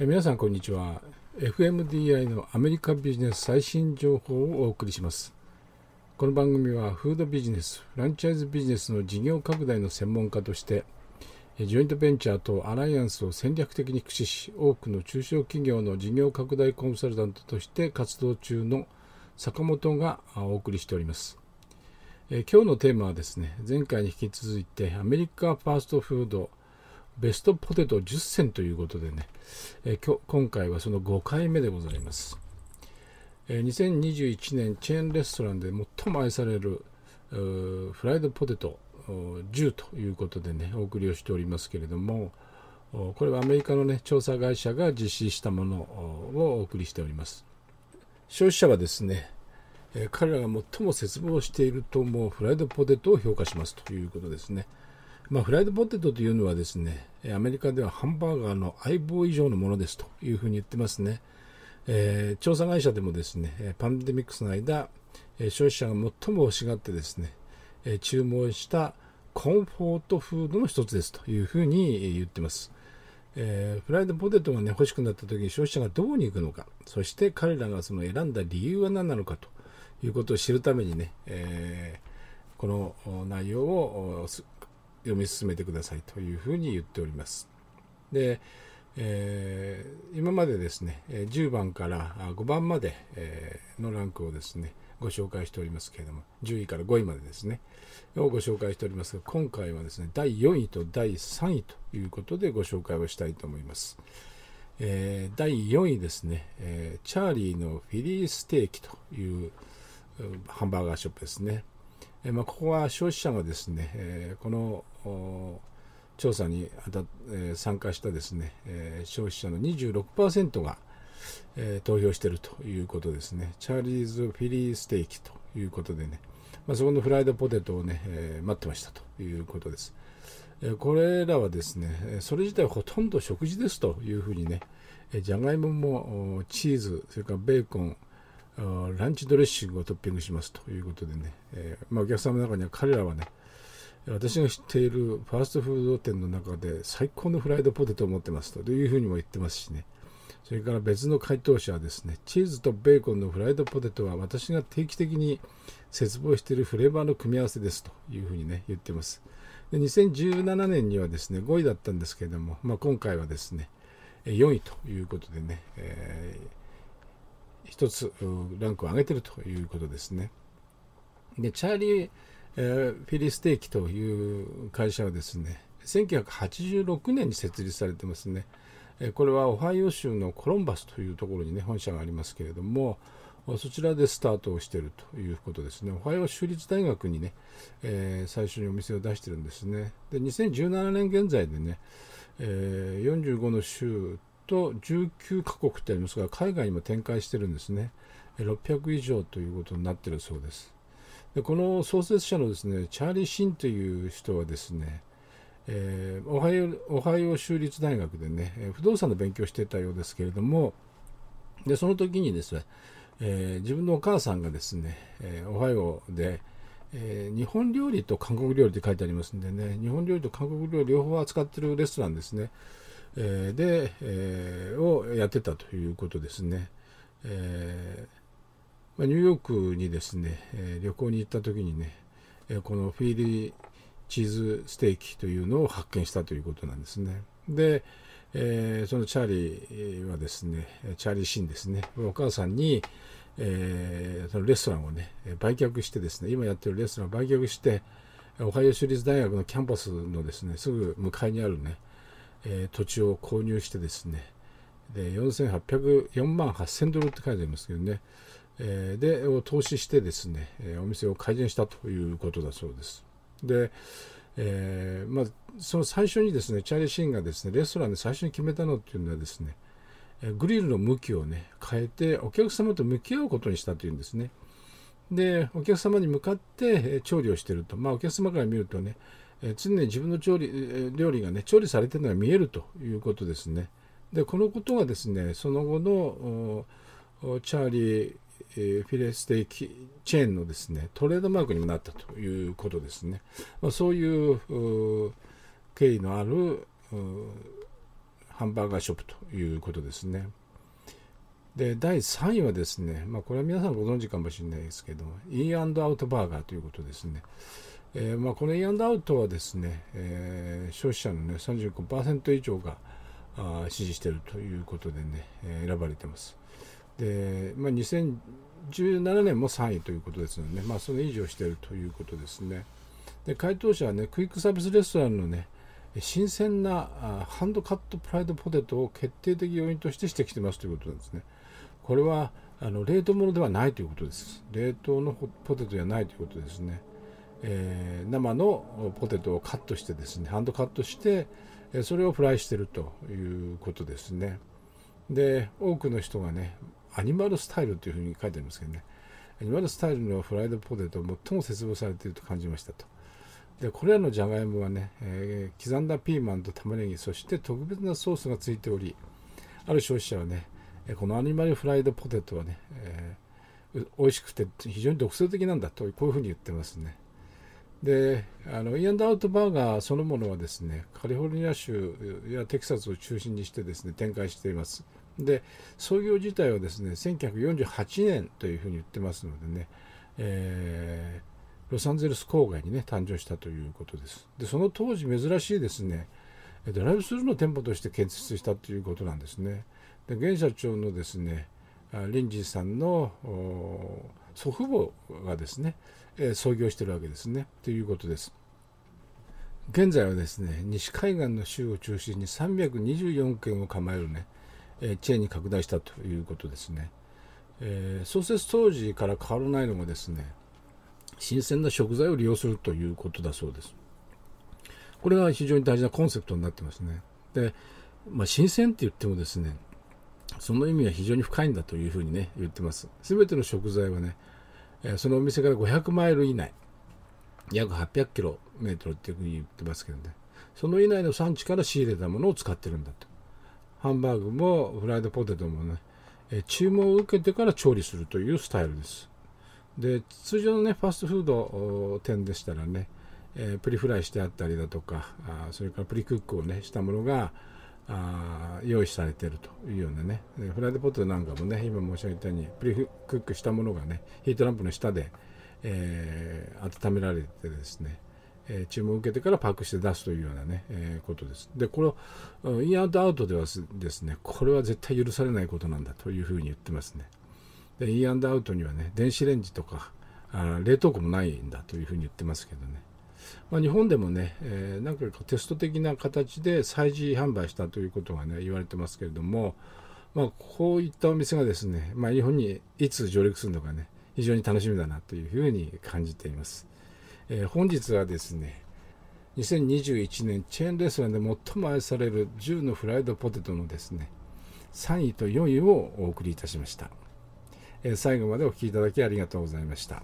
え皆さんこんにちは。FMDI のアメリカビジネス最新情報をお送りします。この番組はフードビジネスフランチャイズビジネスの事業拡大の専門家としてジョイントベンチャーとアライアンスを戦略的に駆使し多くの中小企業の事業拡大コンサルタントとして活動中の坂本がお送りしております。え今日のテーマはですね前回に引き続いてアメリカファーストフードベストポテト10選ということでね、えー、今回はその5回目でございます、えー、2021年チェーンレストランで最も愛されるフライドポテト10ということでねお送りをしておりますけれどもこれはアメリカのね調査会社が実施したものをお送りしております。消費者はですね彼らが最も絶望していると思うフライドポテトを評価しますということですね。まあ、フライドポテトというのはですね、アメリカではハンバーガーの相棒以上のものですというふうに言ってますね。えー、調査会社でもですね、パンデミックスの間、消費者が最も欲しがってですね、注文したコンフォートフードの一つですというふうに言ってます。えー、フライドポテトが、ね、欲しくなった時に消費者がどこに行くのか、そして彼らがその選んだ理由は何なのかということを知るためにね、えー、この内容を読み進めてくださいというふうに言っております。で、えー、今までですね、10番から5番までのランクをですね、ご紹介しておりますけれども、10位から5位までですね、をご紹介しておりますが、今回はですね、第4位と第3位ということでご紹介をしたいと思います。えー、第4位ですね、えー、チャーリーのフィリーステーキというハンバーガーショップですね。えまあ、ここは消費者がですね、えこの調査にあた、え参加したですね、え消費者の26%が、え投票しているということですね。チャーリーズ・フィリーステーキということでね、まあ、そこのフライドポテトをね、え待ってましたということです。えこれらはですね、それ自体はほとんど食事ですというふうにね、じゃがいももチーズ、それからベーコン、ランチドレッシングをトッピングしますということでね、えー、まあ、お客様の中には彼らはね、私が知っているファーストフード店の中で最高のフライドポテトを持ってますというふうにも言ってますしね、それから別の回答者はですね、チーズとベーコンのフライドポテトは私が定期的に絶望しているフレーバーの組み合わせですというふうにね、言ってます。で2017年にはですね、5位だったんですけれども、まあ、今回はですね、4位ということでね、えー一つランクを上げているということですね。で、チャーリー、えー、フィリステーキという会社はですね、1986年に設立されてますね。えこれはオハイオ州のコロンバスというところにね、本社がありますけれども、そちらでスタートをしているということですね。オハイオ州立大学にね、えー、最初にお店を出してるんですね。で、2017年現在でね、えー、45の州と19カ国ってありますが、海外にも展開してるんですね。600以上ということになってるそうです。でこの創設者のですね、チャーリー・シンという人はですね、えー、オハイオオハイオ州立大学でね、不動産の勉強してたようですけれども、でその時にですね、えー、自分のお母さんがですね、えー、オハイオで、えー、日本料理と韓国料理って書いてありますんでね、日本料理と韓国料理両方扱ってるレストランですね。えで、えをやってたということですね。えニューヨークにですね、旅行に行った時にね、このフィーリーチーズステーキというのを発見したということなんですね。で、そのチャーリーはですね、チャーリー・シンですね、お母さんに、えー、そのレストランをね、売却してですね、今やってるレストランを売却して、オハイオ州立大学のキャンパスのですね、すぐ向かいにあるね、えー、土地を購入してですね、で4800 4万8000ドルって書いてありますけどね、え、でを投資してですね、えお店を改善したということだそうです。で、えー、まあ、その最初にですねチャーリー・シーンがですねレストランで最初に決めたのっていうのはですねグリルの向きをね変えてお客様と向き合うことにしたというんですねでお客様に向かって調理をしてるとまあお客様から見るとね常に自分の調理料理がね調理されてるのが見えるということですね。でこのことがですねその後のチャーリー、え、フィレステーキチェーンのですねトレードマークにもなったということですね。まあ、そういう経緯のあるハンバーガーショップということですね。で第3位はですね、まあ、これは皆さんご存知かもしれないですけどインアンドアウトバーガーということですね。えー、まあ、このインアンドアウトはですね、えー、消費者の、ね、35%以上があ支持しているということでね、え、選ばれてます。で、まあ、2017年も3位ということですので、ね、まあ、それ以上しているということですね。で回答者はね、クイックサービスレストランのね、新鮮なハンドカットプライドポテトを決定的要因として指摘していますということなんですね。これはあの冷凍物ではないということです。冷凍のポテトではないということですね。えー、生のポテトをカットしてですね、ハンドカットして、それをフライしているということですね。で、多くの人がね、アニマルスタイルというふうに書いてありますけどね、アニマルスタイルのフライドポテトを最も絶望されていると感じましたと。でこれらのじゃがいもはね、えー、刻んだピーマンと玉ねぎそして特別なソースがついておりある消費者はねこのアニマルフライドポテトはね、えー、美味しくて非常に独創的なんだとこういうふうに言ってますね。であのインドアウトバーガーそのものはですねカリフォルニア州やテキサスを中心にしてですね展開しています。で創業自体はですね1948年というふうに言ってますのでね、えーロサンゼルス郊外にね誕生したということです。でその当時珍しいですねドライブスルーの店舗として建設したということなんですね。で現社長のですねリンジーさんの祖父母がですね創業してるわけですね。ということです。現在はですね西海岸の州を中心に324件を構えるねチェーンに拡大したということですね、えー、創設当時から変わらないのがですね新鮮な食材を利用するということだそうです。これが非常に大事なコンセプトになってますね。で、まあ、新鮮って言ってもですね、その意味は非常に深いんだというふうにね、言ってます。すべての食材はね、そのお店から500マイル以内、約800キロメートルっていうふうに言ってますけどね、その以内の産地から仕入れたものを使ってるんだと。ハンバーグもフライドポテトもね、え注文を受けてから調理するというスタイルです。で通常のねファストフード店でしたらね、えー、プリフライしてあったりだとかあそれからプリクックをねしたものがあ用意されてるというようなねフライドポテトなんかもね今申し上げたようにプリクックしたものがねヒートランプの下で、えー、温められてですねえ注文を受けてからパックして出すというようなね、えー、ことです。で、これ、インアウトアウトではですね、これは絶対許されないことなんだというふうに言ってますね。でインアンドアウトにはね電子レンジとかあ冷凍庫もないんだというふうに言ってますけどね、まあ、日本でもね、えー、なんかテスト的な形で催事販売したということがね言われてますけれども、まあ、こういったお店がですね、まあ、日本にいつ上陸するのかね非常に楽しみだなというふうに感じています、えー、本日はですね2021年チェーンレストランで最も愛される10のフライドポテトのですね3位と4位をお送りいたしましたえ。最後までお聴きいただきありがとうございました。